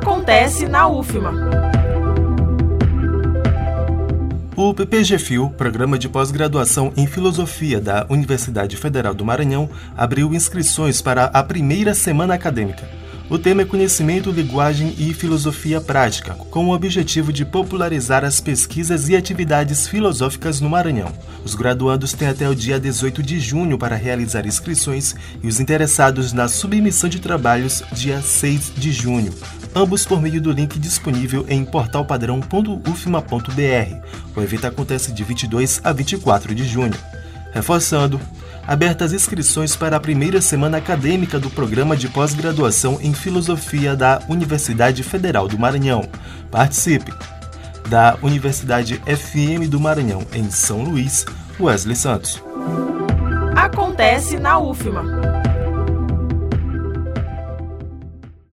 Acontece na UFMA. O PPGFIL, Programa de Pós-Graduação em Filosofia da Universidade Federal do Maranhão, abriu inscrições para a primeira semana acadêmica. O tema é Conhecimento, Linguagem e Filosofia Prática, com o objetivo de popularizar as pesquisas e atividades filosóficas no Maranhão. Os graduandos têm até o dia 18 de junho para realizar inscrições e os interessados na submissão de trabalhos, dia 6 de junho. Ambos por meio do link disponível em portalpadrão.ufma.br. O evento acontece de 22 a 24 de junho. Reforçando, abertas inscrições para a primeira semana acadêmica do programa de pós-graduação em Filosofia da Universidade Federal do Maranhão. Participe! Da Universidade FM do Maranhão, em São Luís, Wesley Santos. Acontece na UFMA.